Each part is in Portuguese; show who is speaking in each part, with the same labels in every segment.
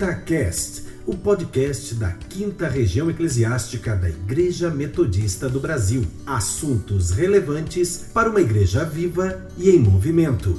Speaker 1: Quinta Cast, o podcast da Quinta Região Eclesiástica da Igreja Metodista do Brasil. Assuntos relevantes para uma igreja viva e em movimento.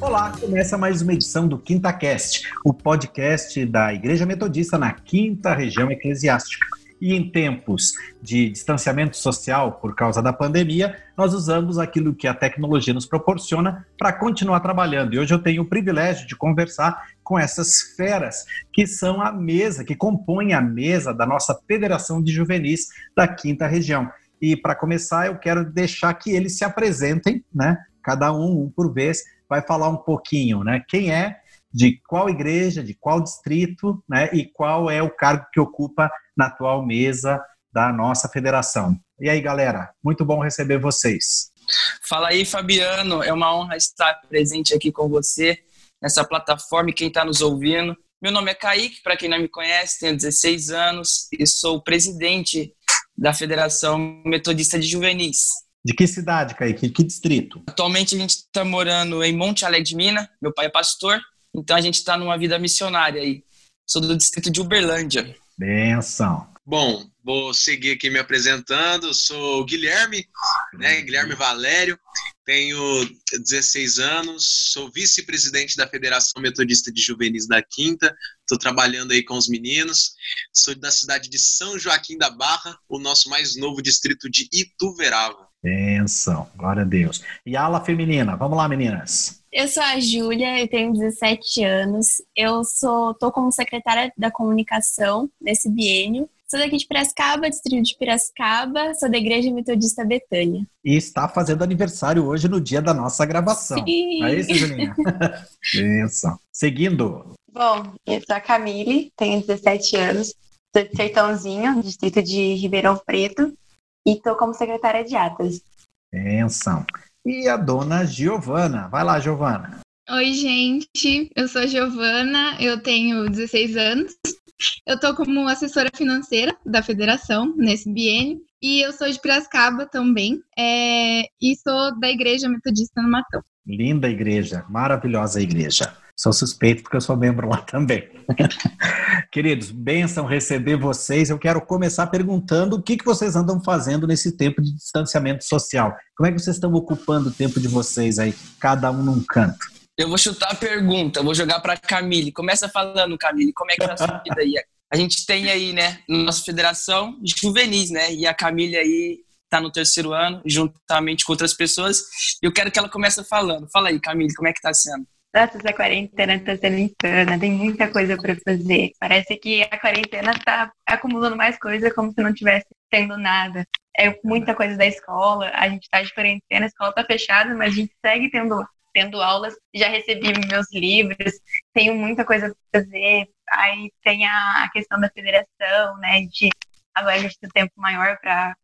Speaker 2: Olá, começa mais uma edição do Quinta Cast, o podcast da Igreja Metodista na Quinta Região Eclesiástica. E em tempos de distanciamento social por causa da pandemia, nós usamos aquilo que a tecnologia nos proporciona para continuar trabalhando. E hoje eu tenho o privilégio de conversar com essas feras que são a mesa, que compõem a mesa da nossa Federação de Juvenis da Quinta Região. E para começar, eu quero deixar que eles se apresentem, né? Cada um, um por vez, vai falar um pouquinho, né? Quem é, de qual igreja, de qual distrito, né? E qual é o cargo que ocupa na atual mesa da nossa federação. E aí, galera, muito bom receber vocês.
Speaker 3: Fala aí, Fabiano. É uma honra estar presente aqui com você nessa plataforma e quem está nos ouvindo. Meu nome é Kaique, para quem não me conhece, tenho 16 anos e sou presidente da Federação Metodista de Juvenis.
Speaker 2: De que cidade, Kaique? Que distrito?
Speaker 3: Atualmente a gente está morando em Monte Alegre de Minas, meu pai é pastor, então a gente está numa vida missionária aí. Sou do distrito de Uberlândia.
Speaker 2: Benção.
Speaker 4: Bom, vou seguir aqui me apresentando. Sou o Guilherme, né? Guilherme Valério. Tenho 16 anos, sou vice-presidente da Federação Metodista de Juvenis da Quinta. Estou trabalhando aí com os meninos. Sou da cidade de São Joaquim da Barra, o nosso mais novo distrito de Ituverava.
Speaker 2: Benção, glória a Deus. E a ala feminina, vamos lá, meninas.
Speaker 5: Eu sou a Júlia, eu tenho 17 anos. Eu sou tô como secretária da comunicação nesse biênio. Sou daqui de Piracicaba, distrito de Piracicaba, sou da Igreja Metodista Betânia.
Speaker 2: E está fazendo aniversário hoje no dia da nossa gravação.
Speaker 5: Sim.
Speaker 2: É isso, Julinha? Benção. Seguindo.
Speaker 6: Bom, eu sou a Camille, tenho 17 anos, sou de Sertãozinho, distrito de Ribeirão Preto, e estou como secretária de atas.
Speaker 2: Benção. E a dona Giovana. Vai lá, Giovana.
Speaker 7: Oi, gente. Eu sou a Giovana, eu tenho 16 anos. Eu tô como assessora financeira da federação nesse biênio. E eu sou de Piracicaba também. é, E sou da Igreja Metodista no Matão.
Speaker 2: Linda igreja, maravilhosa igreja. Sou suspeito porque eu sou membro lá também. Queridos, benção receber vocês. Eu quero começar perguntando o que, que vocês andam fazendo nesse tempo de distanciamento social. Como é que vocês estão ocupando o tempo de vocês aí, cada um num canto?
Speaker 3: Eu vou chutar a pergunta, vou jogar para Camille. Começa falando, Camille, como é que tá a sua vida aí? A gente tem aí, né, nossa federação de juvenis, né? E a Camille aí tá no terceiro ano, juntamente com outras pessoas. Eu quero que ela comece falando. Fala aí, Camille, como é que tá sendo?
Speaker 6: Nossa, essa quarentena está sendo insana, tem muita coisa para fazer. Parece que a quarentena está acumulando mais coisa como se não tivesse tendo nada. É muita coisa da escola, a gente está de quarentena, a escola está fechada, mas a gente segue tendo, tendo aulas. Já recebi meus livros, tenho muita coisa para fazer. Aí tem a, questão da federação, né? De agora a gente tem tempo maior para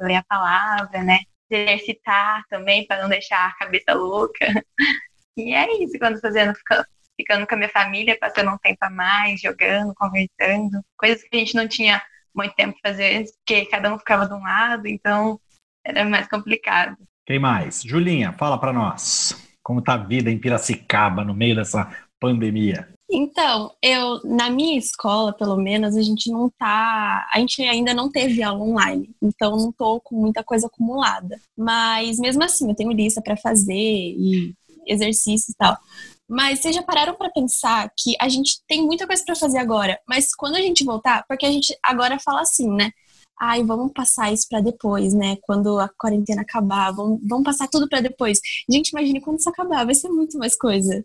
Speaker 6: ler a palavra, né? Exercitar também para não deixar a cabeça louca. E é isso, quando fazendo, ficando, ficando com a minha família, passando um tempo a mais, jogando, conversando, coisas que a gente não tinha muito tempo pra fazer antes, porque cada um ficava de um lado, então era mais complicado.
Speaker 2: Quem mais? Julinha, fala para nós. Como tá a vida em Piracicaba no meio dessa pandemia?
Speaker 5: Então, eu, na minha escola, pelo menos, a gente não tá. A gente ainda não teve aula online, então não tô com muita coisa acumulada. Mas mesmo assim, eu tenho lista para fazer e exercícios e tal. Mas vocês já pararam para pensar que a gente tem muita coisa para fazer agora, mas quando a gente voltar, porque a gente agora fala assim, né? Ai, vamos passar isso para depois, né? Quando a quarentena acabar, vamos, vamos passar tudo para depois. Gente, imagine quando isso acabar, vai ser muito mais coisa.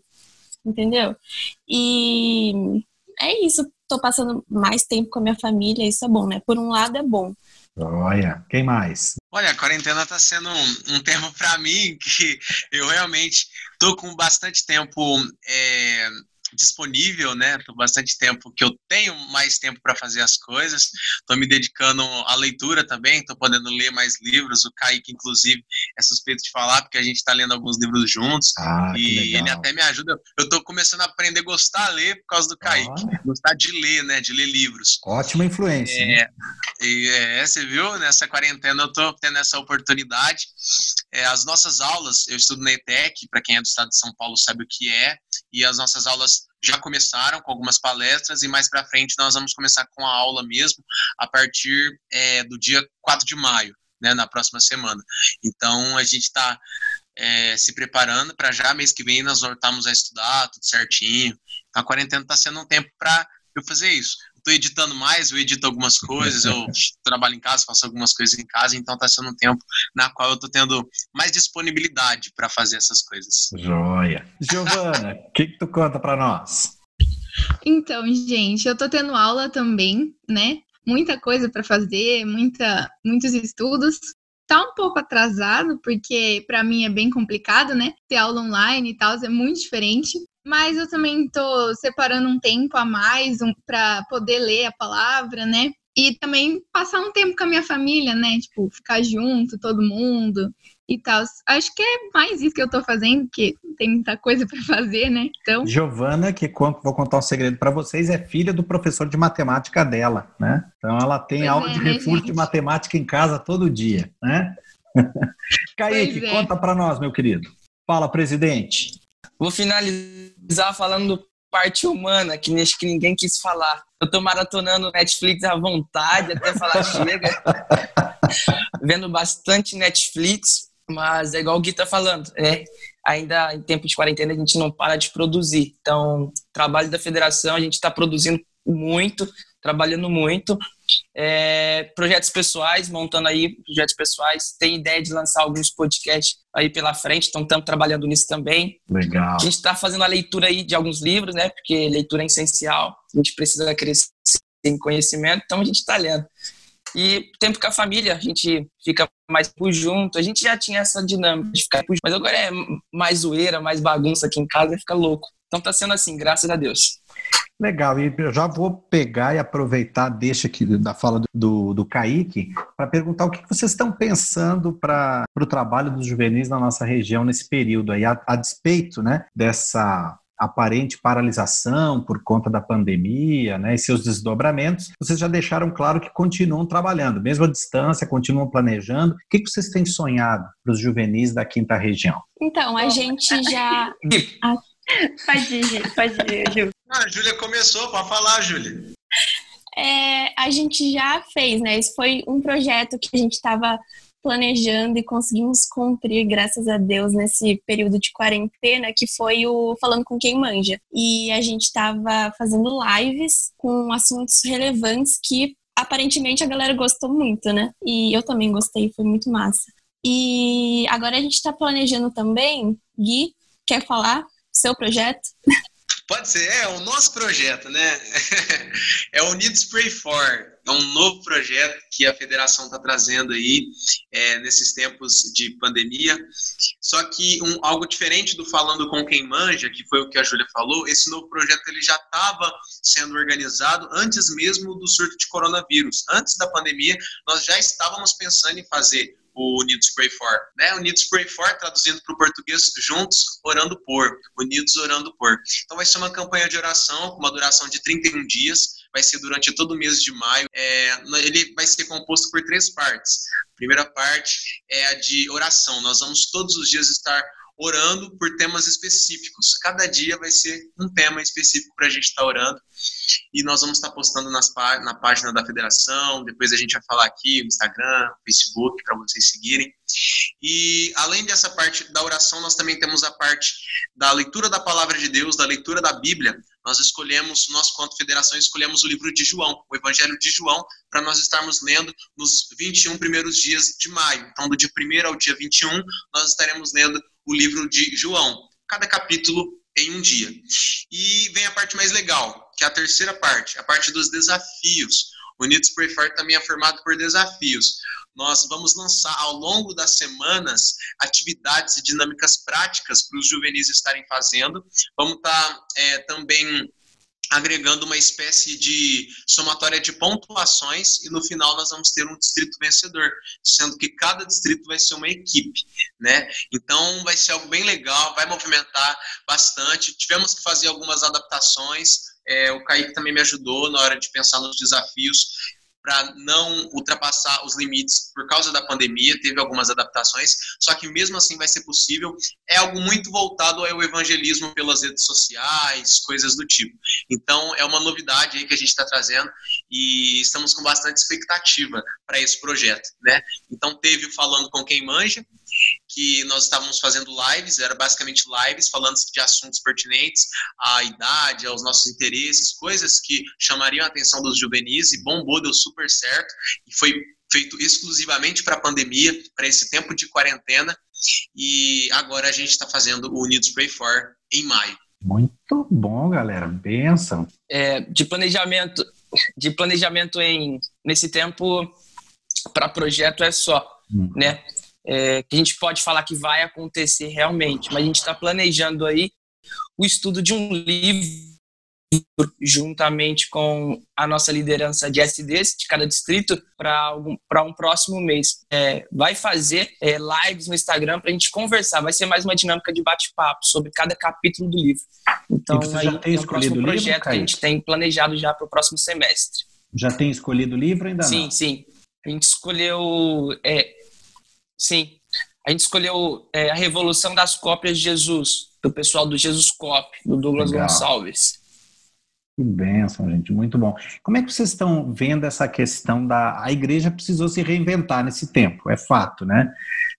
Speaker 5: Entendeu? E é isso, tô passando mais tempo com a minha família, isso é bom, né? Por um lado é bom.
Speaker 2: Olha, quem mais?
Speaker 4: Olha, a quarentena está sendo um, um tempo para mim que eu realmente tô com bastante tempo é, disponível, né? Tô bastante tempo que eu tenho mais tempo para fazer as coisas. Tô me dedicando à leitura também, tô podendo ler mais livros. O Kaique, inclusive, é suspeito de falar, porque a gente está lendo alguns livros juntos.
Speaker 2: Ah,
Speaker 4: e ele até me ajuda. Eu tô começando a aprender a gostar a ler por causa do Kaique.
Speaker 2: Olha.
Speaker 4: Gostar de ler, né? De ler livros.
Speaker 2: Ótima influência.
Speaker 4: É, e, é, você viu, nessa quarentena eu tô tendo essa oportunidade. É, as nossas aulas, eu estudo na ETEC, para quem é do estado de São Paulo sabe o que é, e as nossas aulas já começaram com algumas palestras e mais para frente nós vamos começar com a aula mesmo a partir é, do dia 4 de maio, né, na próxima semana. Então a gente está é, se preparando para já mês que vem nós voltarmos a estudar tudo certinho. A quarentena está sendo um tempo para eu fazer isso. Estou editando mais, eu edito algumas coisas, eu trabalho em casa, faço algumas coisas em casa, então está sendo um tempo na qual eu estou tendo mais disponibilidade para fazer essas coisas.
Speaker 2: Joia. Giovana, o que, que tu conta para nós?
Speaker 7: Então, gente, eu tô tendo aula também, né? Muita coisa para fazer, muita, muitos estudos. Tá um pouco atrasado, porque para mim é bem complicado, né? Ter aula online e tal, é muito diferente. Mas eu também tô separando um tempo a mais um, para poder ler a palavra, né? E também passar um tempo com a minha família, né? Tipo, ficar junto, todo mundo e tal. Acho que é mais isso que eu tô fazendo, que tem muita coisa para fazer, né? Então.
Speaker 2: Giovana, que vou contar um segredo para vocês, é filha do professor de matemática dela, né? Então ela tem pois aula é, de né, refúgio de matemática em casa todo dia, né? Kaique, é. conta para nós, meu querido. Fala, presidente.
Speaker 3: Vou finalizar falando do parte humana, que acho que ninguém quis falar. Eu tô maratonando Netflix à vontade, até falar chega. Vendo bastante Netflix, mas é igual o Gui tá falando, é, ainda em tempo de quarentena a gente não para de produzir. Então, trabalho da federação, a gente está produzindo muito, trabalhando muito. É, projetos pessoais, montando aí projetos pessoais. Tem ideia de lançar alguns podcasts aí pela frente, então estamos trabalhando nisso também.
Speaker 2: Legal.
Speaker 3: A gente está fazendo a leitura aí de alguns livros, né? Porque leitura é essencial, a gente precisa crescer em conhecimento, então a gente está lendo. E tempo com a família, a gente fica mais por junto. A gente já tinha essa dinâmica de ficar por junto, mas agora é mais zoeira, mais bagunça aqui em casa, fica louco. Então tá sendo assim, graças a Deus.
Speaker 2: Legal, e eu já vou pegar e aproveitar, deixa aqui da fala do, do Kaique, para perguntar o que vocês estão pensando para o trabalho dos juvenis na nossa região nesse período aí, a, a despeito né, dessa aparente paralisação por conta da pandemia né, e seus desdobramentos, vocês já deixaram claro que continuam trabalhando, mesmo à distância, continuam planejando. O que vocês têm sonhado para os juvenis da quinta região?
Speaker 5: Então, a gente já.
Speaker 6: Pode ir, pode ir, Ju.
Speaker 4: Ah, a Júlia começou, pode falar, Júlia.
Speaker 5: É, a gente já fez, né? Esse foi um projeto que a gente estava planejando e conseguimos cumprir, graças a Deus, nesse período de quarentena, que foi o Falando com Quem Manja. E a gente estava fazendo lives com assuntos relevantes que aparentemente a galera gostou muito, né? E eu também gostei, foi muito massa. E agora a gente está planejando também, Gui, quer falar? Seu projeto?
Speaker 4: Pode ser, é o nosso projeto, né? é o Unidos Pray For. É um novo projeto que a federação está trazendo aí é, nesses tempos de pandemia. Só que um, algo diferente do Falando com Quem Manja, que foi o que a Júlia falou, esse novo projeto ele já estava sendo organizado antes mesmo do surto de coronavírus. Antes da pandemia, nós já estávamos pensando em fazer o Unidos Pray For, né? Unidos Pray For, traduzindo para o português, juntos orando por, unidos orando por. Então vai ser uma campanha de oração com uma duração de 31 dias, vai ser durante todo o mês de maio. É, ele vai ser composto por três partes. A primeira parte é a de oração. Nós vamos todos os dias estar orando por temas específicos. Cada dia vai ser um tema específico para a gente estar tá orando. E nós vamos estar tá postando nas, na página da federação. Depois a gente vai falar aqui no Instagram, Facebook, para vocês seguirem. E além dessa parte da oração, nós também temos a parte da leitura da palavra de Deus, da leitura da Bíblia. Nós escolhemos, nós, quanto federação, escolhemos o livro de João, o Evangelho de João, para nós estarmos lendo nos 21 primeiros dias de maio. Então, do dia 1 ao dia 21, nós estaremos lendo o livro de João, cada capítulo em um dia. E vem a parte mais legal, que é a terceira parte, a parte dos desafios. O Unidos Prefer também é formado por desafios. Nós vamos lançar ao longo das semanas atividades e dinâmicas práticas para os juvenis estarem fazendo. Vamos estar tá, é, também agregando uma espécie de somatória de pontuações e no final nós vamos ter um distrito vencedor, sendo que cada distrito vai ser uma equipe, né? Então vai ser algo bem legal, vai movimentar bastante. Tivemos que fazer algumas adaptações. É, o Kaique também me ajudou na hora de pensar nos desafios para não ultrapassar os limites por causa da pandemia, teve algumas adaptações, só que mesmo assim vai ser possível. É algo muito voltado ao evangelismo pelas redes sociais, coisas do tipo. Então, é uma novidade aí que a gente está trazendo e estamos com bastante expectativa para esse projeto, né? Então, teve falando com quem manja, que nós estávamos fazendo lives, era basicamente lives falando de assuntos pertinentes à idade, aos nossos interesses, coisas que chamariam a atenção dos juvenis e bombou, deu super certo e foi feito exclusivamente para a pandemia, para esse tempo de quarentena e agora a gente está fazendo o Unidos Pray For em maio.
Speaker 2: Muito bom, galera. Benção.
Speaker 3: É, de planejamento, de planejamento em nesse tempo para projeto é só, hum. né? é, que a gente pode falar que vai acontecer realmente, mas a gente está planejando aí o estudo de um livro juntamente com a nossa liderança de SDs de cada distrito para um, próximo mês. É, vai fazer é, lives no Instagram para a gente conversar. Vai ser mais uma dinâmica de bate-papo sobre cada capítulo do livro. Então,
Speaker 2: tem escolhido o
Speaker 3: projeto
Speaker 2: livro,
Speaker 3: que a gente tem planejado já para o próximo semestre.
Speaker 2: Já tem escolhido o livro ainda
Speaker 3: sim,
Speaker 2: não?
Speaker 3: Sim, sim. A gente escolheu é, Sim. A gente escolheu é, a Revolução das Cópias de Jesus, do pessoal do Jesus Cop, do Douglas Legal. Gonçalves.
Speaker 2: Que bênção, gente, muito bom. Como é que vocês estão vendo essa questão da. A igreja precisou se reinventar nesse tempo, é fato, né?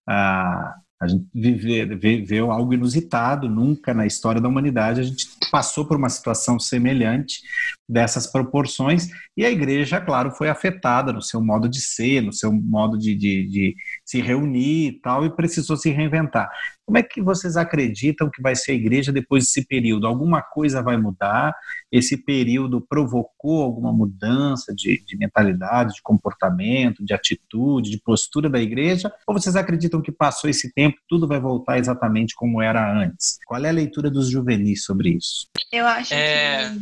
Speaker 2: Ah, a gente viveu algo inusitado, nunca na história da humanidade a gente passou por uma situação semelhante dessas proporções e a igreja, claro, foi afetada no seu modo de ser, no seu modo de, de, de se reunir e tal, e precisou se reinventar. Como é que vocês acreditam que vai ser a igreja depois desse período? Alguma coisa vai mudar? Esse período provocou alguma mudança de, de mentalidade, de comportamento, de atitude, de postura da igreja? Ou vocês acreditam que passou esse tempo, tudo vai voltar exatamente como era antes? Qual é a leitura dos juvenis sobre isso?
Speaker 6: Eu acho é...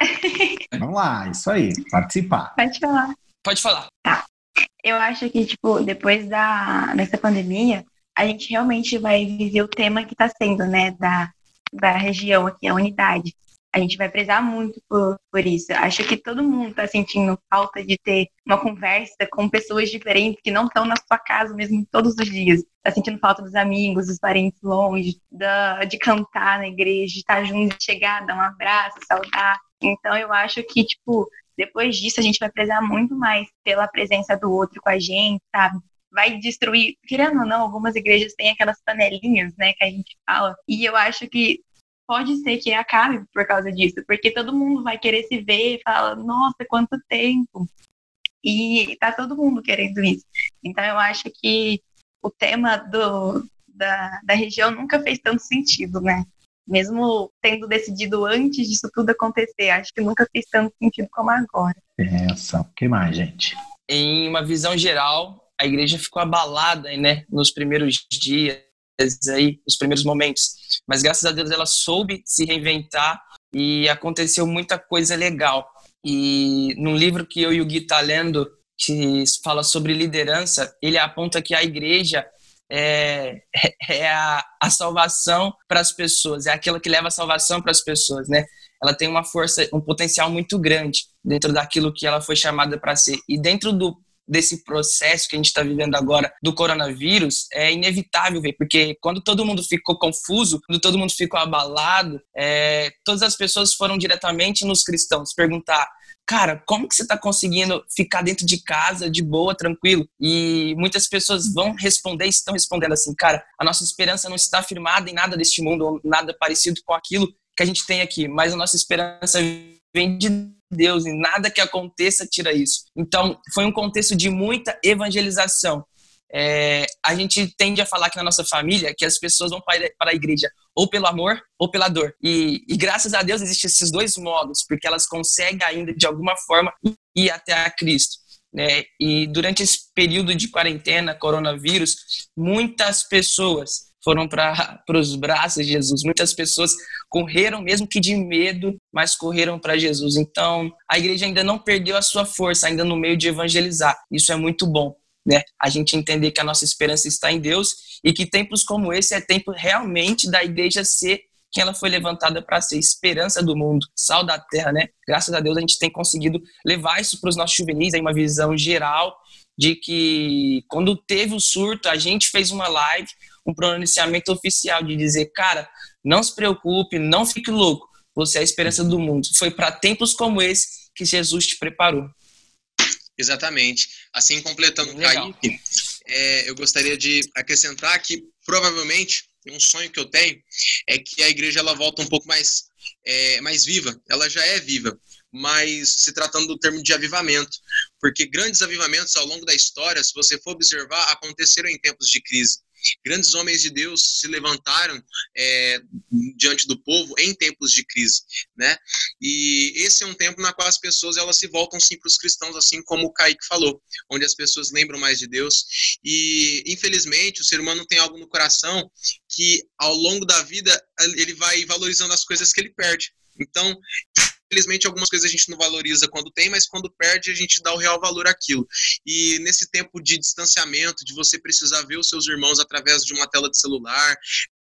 Speaker 2: que. Vamos lá, isso aí, participar.
Speaker 6: Pode falar.
Speaker 3: Pode falar.
Speaker 6: Tá. Eu acho que, tipo, depois da, dessa pandemia, a gente realmente vai viver o tema que está sendo, né, da, da região aqui, a unidade. A gente vai prezar muito por, por isso. Acho que todo mundo está sentindo falta de ter uma conversa com pessoas diferentes que não estão na sua casa mesmo todos os dias. Está sentindo falta dos amigos, dos parentes longe, da, de cantar na igreja, de estar junto, de chegar, dar um abraço, saudar. Então eu acho que, tipo, depois disso a gente vai prezar muito mais pela presença do outro com a gente, sabe? Vai destruir, querendo ou não, algumas igrejas têm aquelas panelinhas, né, que a gente fala, e eu acho que pode ser que acabe por causa disso, porque todo mundo vai querer se ver e fala, nossa, quanto tempo. E tá todo mundo querendo isso. Então eu acho que o tema do, da, da região nunca fez tanto sentido, né? Mesmo tendo decidido antes disso tudo acontecer, acho que nunca fez tanto sentido como agora.
Speaker 2: Essa, o que mais, gente?
Speaker 3: Em uma visão geral, a igreja ficou abalada, né, nos primeiros dias aí, nos primeiros momentos. Mas graças a Deus ela soube se reinventar e aconteceu muita coisa legal. E num livro que eu e o Gui tá lendo, que fala sobre liderança, ele aponta que a igreja é, é a, a salvação para as pessoas, é aquela que leva a salvação para as pessoas, né? Ela tem uma força, um potencial muito grande dentro daquilo que ela foi chamada para ser. E dentro do desse processo que a gente está vivendo agora do coronavírus é inevitável ver, porque quando todo mundo ficou confuso, quando todo mundo ficou abalado, é, todas as pessoas foram diretamente nos cristãos perguntar cara, como que você está conseguindo ficar dentro de casa, de boa, tranquilo? E muitas pessoas vão responder, estão respondendo assim, cara, a nossa esperança não está firmada em nada deste mundo, ou nada parecido com aquilo que a gente tem aqui, mas a nossa esperança vem de Deus e nada que aconteça tira isso. Então, foi um contexto de muita evangelização. É, a gente tende a falar aqui na nossa família que as pessoas vão para, a igreja ou pelo amor ou pela dor. E, e, graças a Deus existem esses dois modos, porque elas conseguem ainda de alguma forma ir até a Cristo. Né? E durante esse período de quarentena, coronavírus, muitas pessoas foram para os braços de Jesus. Muitas pessoas correram, mesmo que de medo, mas correram para Jesus. Então, a igreja ainda não perdeu a sua força, ainda no meio de evangelizar. Isso é muito bom. Né? A gente entender que a nossa esperança está em Deus e que tempos como esse é tempo realmente da igreja ser que ela foi levantada para ser esperança do mundo, sal da terra, né? Graças a Deus a gente tem conseguido levar isso para os nossos juvenis, aí uma visão geral de que quando teve o surto, a gente fez uma live, um pronunciamento oficial de dizer, cara, não se preocupe, não fique louco, você é a esperança do mundo. Foi para tempos como esse que Jesus te preparou.
Speaker 4: Exatamente. Assim, completando o Kaique, é, eu gostaria de acrescentar que provavelmente um sonho que eu tenho é que a igreja ela volta um pouco mais, é, mais viva. Ela já é viva, mas se tratando do termo de avivamento, porque grandes avivamentos ao longo da história, se você for observar, aconteceram em tempos de crise. Grandes homens de Deus se levantaram é, diante do povo em tempos de crise, né? E esse é um tempo na qual as pessoas elas se voltam sim para os cristãos, assim como o Kaique falou, onde as pessoas lembram mais de Deus. E infelizmente o ser humano tem algo no coração que ao longo da vida ele vai valorizando as coisas que ele perde. Então, infelizmente, algumas coisas a gente não valoriza quando tem, mas quando perde, a gente dá o real valor àquilo. E nesse tempo de distanciamento, de você precisar ver os seus irmãos através de uma tela de celular,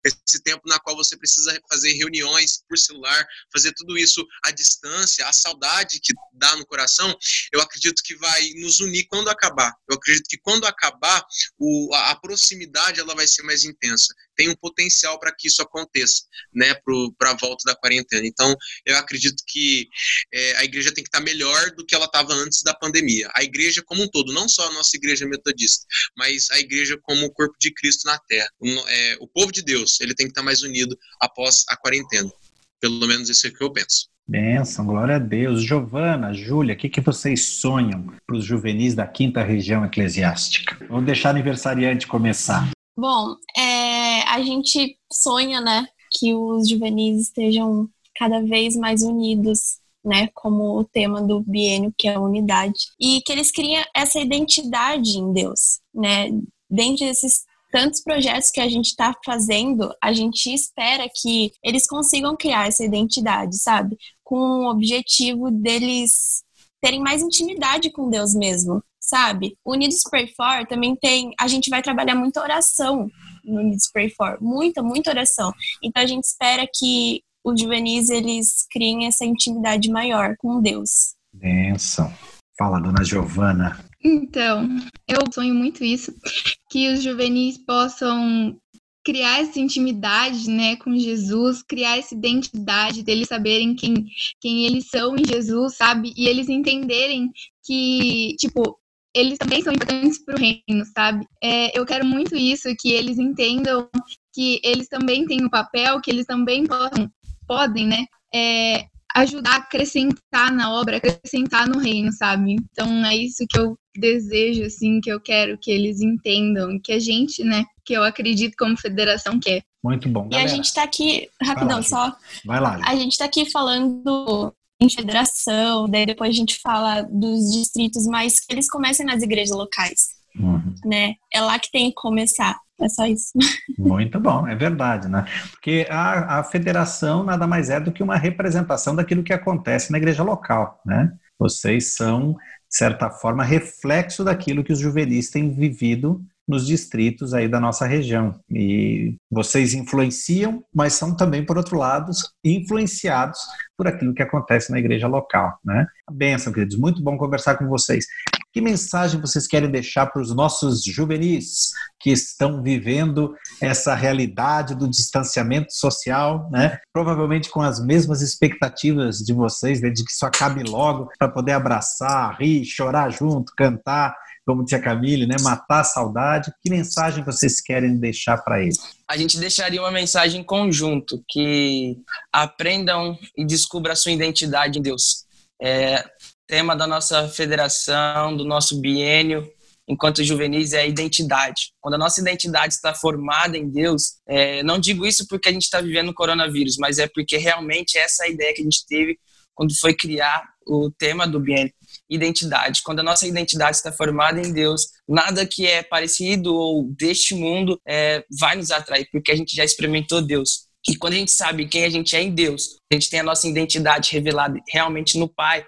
Speaker 4: esse tempo na qual você precisa fazer reuniões por celular, fazer tudo isso à distância, a saudade que dá no coração, eu acredito que vai nos unir quando acabar. Eu acredito que quando acabar, o, a, a proximidade ela vai ser mais intensa. Tem um potencial para que isso aconteça, né, para a volta da quarentena. Então, eu acredito que é, a igreja tem que estar tá melhor do que ela estava antes da pandemia. A igreja como um todo, não só a nossa igreja metodista, mas a igreja como o corpo de Cristo na Terra. O, é, o povo de Deus ele tem que estar mais unido após a quarentena. Pelo menos isso é o que eu penso.
Speaker 2: Benção, glória a Deus. Giovana, Júlia, o que, que vocês sonham para os juvenis da quinta região eclesiástica? Vamos deixar o aniversariante começar.
Speaker 5: Bom, é, a gente sonha, né, que os juvenis estejam cada vez mais unidos, né, como o tema do biênio, que é a unidade, e que eles criem essa identidade em Deus, né, dentro desses tantos projetos que a gente está fazendo, a gente espera que eles consigam criar essa identidade, sabe? Com o objetivo deles terem mais intimidade com Deus mesmo, sabe? O Unidos Pray For também tem. A gente vai trabalhar muita oração no Unidos Pray For, muita, muita oração. Então a gente espera que os juvenis eles criem essa intimidade maior com Deus.
Speaker 2: Benção. Fala, dona Giovana.
Speaker 7: Então, eu sonho muito isso, que os juvenis possam criar essa intimidade, né, com Jesus, criar essa identidade deles saberem quem, quem eles são em Jesus, sabe? E eles entenderem que, tipo, eles também são importantes para o reino, sabe? É, eu quero muito isso, que eles entendam que eles também têm um papel, que eles também podem, podem né, é, ajudar a acrescentar na obra, acrescentar no reino, sabe? Então é isso que eu desejo, assim, que eu quero que eles entendam, que a gente, né, que eu acredito como federação quer.
Speaker 2: Muito bom.
Speaker 5: Galera. E a gente está aqui, rapidão,
Speaker 2: lá,
Speaker 5: só.
Speaker 2: Vai lá.
Speaker 5: A gente está aqui falando em federação, daí depois a gente fala dos distritos, mas que eles comecem nas igrejas locais. Uhum. Né? É lá que tem que começar. É só isso.
Speaker 2: Muito bom, é verdade, né? Porque a, a federação nada mais é do que uma representação daquilo que acontece na igreja local, né? Vocês são, de certa forma, reflexo daquilo que os juvenis têm vivido nos distritos aí da nossa região. E vocês influenciam, mas são também, por outro lado, influenciados por aquilo que acontece na igreja local, né? Benção, queridos, muito bom conversar com vocês. Que mensagem vocês querem deixar para os nossos juvenis que estão vivendo essa realidade do distanciamento social, né? Provavelmente com as mesmas expectativas de vocês, né? de que isso acabe logo para poder abraçar, rir, chorar junto, cantar, como disse a Camille, né? Matar a saudade. Que mensagem vocês querem deixar para eles?
Speaker 3: A gente deixaria uma mensagem conjunto que aprendam e descubram a sua identidade em Deus. É, tema da nossa federação, do nosso biênio, enquanto juvenis, é a identidade. Quando a nossa identidade está formada em Deus, é, não digo isso porque a gente está vivendo o coronavírus, mas é porque realmente essa é a ideia que a gente teve quando foi criar o tema do biênio, identidade. Quando a nossa identidade está formada em Deus, nada que é parecido ou deste mundo é, vai nos atrair, porque a gente já experimentou Deus. E quando a gente sabe quem a gente é em Deus, a gente tem a nossa identidade revelada realmente no Pai,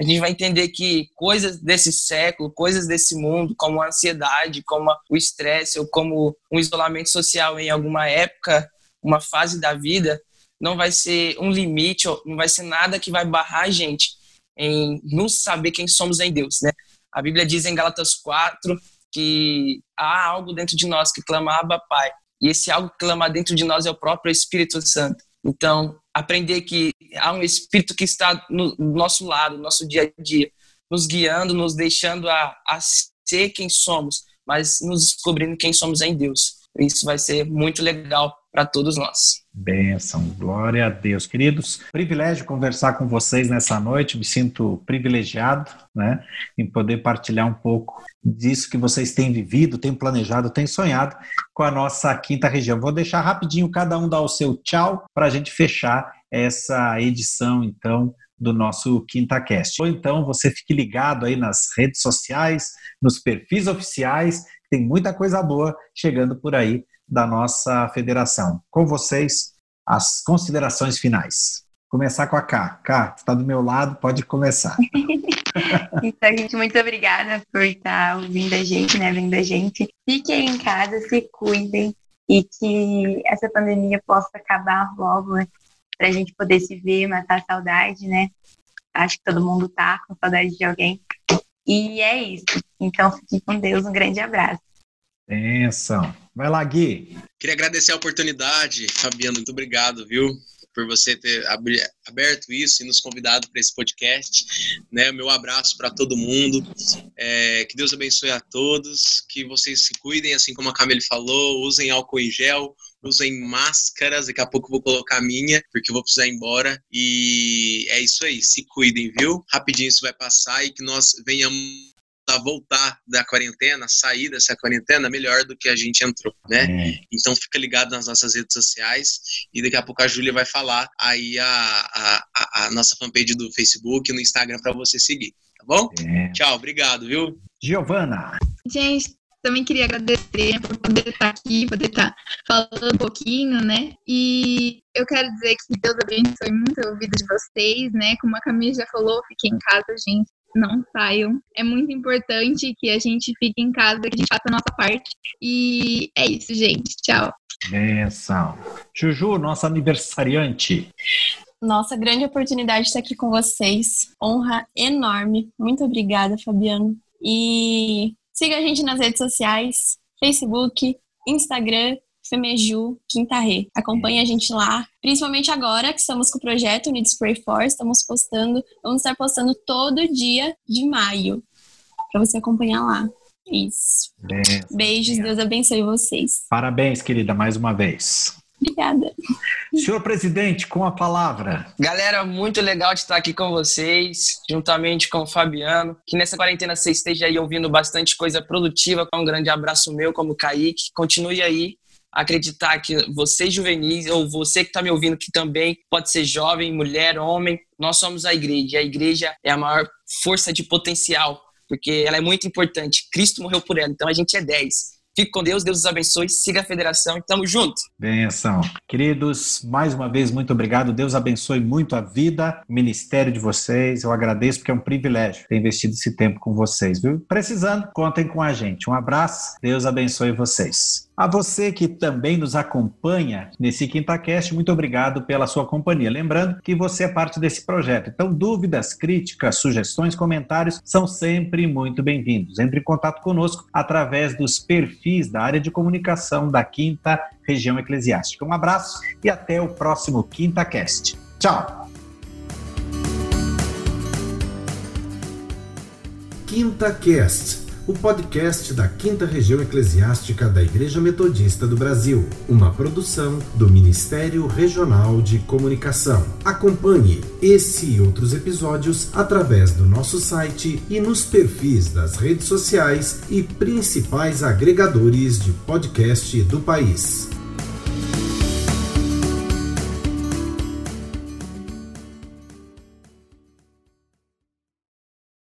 Speaker 3: a gente vai entender que coisas desse século, coisas desse mundo, como a ansiedade, como o estresse ou como um isolamento social em alguma época, uma fase da vida, não vai ser um limite, não vai ser nada que vai barrar a gente em nos saber quem somos em Deus, né? A Bíblia diz em Gálatas 4 que há algo dentro de nós que clama Abba Pai. E esse algo que clama dentro de nós é o próprio Espírito Santo. Então, aprender que há um Espírito que está no nosso lado, no nosso dia a dia, nos guiando, nos deixando a, a ser quem somos, mas nos descobrindo quem somos em Deus. Isso vai ser muito legal para todos nós.
Speaker 2: Benção, glória a Deus. Queridos, privilégio conversar com vocês nessa noite, me sinto privilegiado né, em poder partilhar um pouco disso que vocês têm vivido, têm planejado, têm sonhado com a nossa quinta região. Vou deixar rapidinho cada um dar o seu tchau para a gente fechar essa edição, então, do nosso QuintaCast. Ou então você fique ligado aí nas redes sociais, nos perfis oficiais, tem muita coisa boa chegando por aí da nossa federação. Com vocês, as considerações finais. Começar com a Cá. Cá, está do meu lado, pode começar.
Speaker 6: então, gente, muito obrigada por estar ouvindo a gente, né? Vendo a gente. Fiquem em casa, se cuidem e que essa pandemia possa acabar logo, né? Para a gente poder se ver, matar a saudade, né? Acho que todo mundo tá com saudade de alguém. E é isso. Então, fique com Deus. Um grande abraço.
Speaker 2: Benção. Vai lá, Gui.
Speaker 4: Queria agradecer a oportunidade, Fabiano. Muito obrigado, viu? Por você ter aberto isso e nos convidado para esse podcast. Né? Meu abraço para todo mundo. É, que Deus abençoe a todos. Que vocês se cuidem, assim como a Camille falou. Usem álcool em gel, usem máscaras. Daqui a pouco vou colocar a minha, porque eu vou precisar ir embora. E é isso aí. Se cuidem, viu? Rapidinho isso vai passar e que nós venhamos voltar da quarentena, sair dessa quarentena melhor do que a gente entrou, né? É. Então fica ligado nas nossas redes sociais e daqui a pouco a Júlia vai falar aí a, a, a nossa fanpage do Facebook e no Instagram para você seguir, tá bom? É. Tchau, obrigado, viu?
Speaker 2: Giovana.
Speaker 7: Gente, também queria agradecer por poder estar aqui, poder estar falando um pouquinho, né? E eu quero dizer que Deus abençoe muito a vida de vocês, né? Como a Camila já falou, fiquem em casa, gente não saiam. É muito importante que a gente fique em casa, que a gente faça a nossa parte. E é isso, gente. Tchau.
Speaker 2: Benção. Juju, nossa aniversariante.
Speaker 5: Nossa, grande oportunidade de estar aqui com vocês. Honra enorme. Muito obrigada, Fabiano. E siga a gente nas redes sociais, Facebook, Instagram, Femeju, Quinta Rê. Acompanhe a gente lá, principalmente agora que estamos com o projeto Need Spray Force, estamos postando, vamos estar postando todo dia de maio, para você acompanhar lá. Isso. Beijos, Deus abençoe vocês.
Speaker 2: Parabéns, querida, mais uma vez.
Speaker 5: Obrigada.
Speaker 2: Senhor presidente, com a palavra.
Speaker 3: Galera, muito legal de estar aqui com vocês, juntamente com o Fabiano. Que nessa quarentena você esteja aí ouvindo bastante coisa produtiva. Um grande abraço meu, como Kaique. Continue aí acreditar que você juvenis ou você que está me ouvindo que também pode ser jovem, mulher, homem, nós somos a igreja. A igreja é a maior força de potencial, porque ela é muito importante. Cristo morreu por ela, então a gente é 10. Fique com Deus, Deus os abençoe, siga a federação e tamo junto.
Speaker 2: Benção. Queridos, mais uma vez, muito obrigado. Deus abençoe muito a vida, o ministério de vocês. Eu agradeço porque é um privilégio ter investido esse tempo com vocês, viu? Precisando, contem com a gente. Um abraço, Deus abençoe vocês. A você que também nos acompanha nesse QuintaCast, muito obrigado pela sua companhia. Lembrando que você é parte desse projeto. Então, dúvidas, críticas, sugestões, comentários são sempre muito bem-vindos. Entre em contato conosco através dos perfis da área de comunicação da Quinta Região Eclesiástica. Um abraço e até o próximo QuintaCast. Tchau!
Speaker 1: QuintaCast o podcast da Quinta Região Eclesiástica da Igreja Metodista do Brasil, uma produção do Ministério Regional de Comunicação. Acompanhe esse e outros episódios através do nosso site e nos perfis das redes sociais e principais agregadores de podcast do país.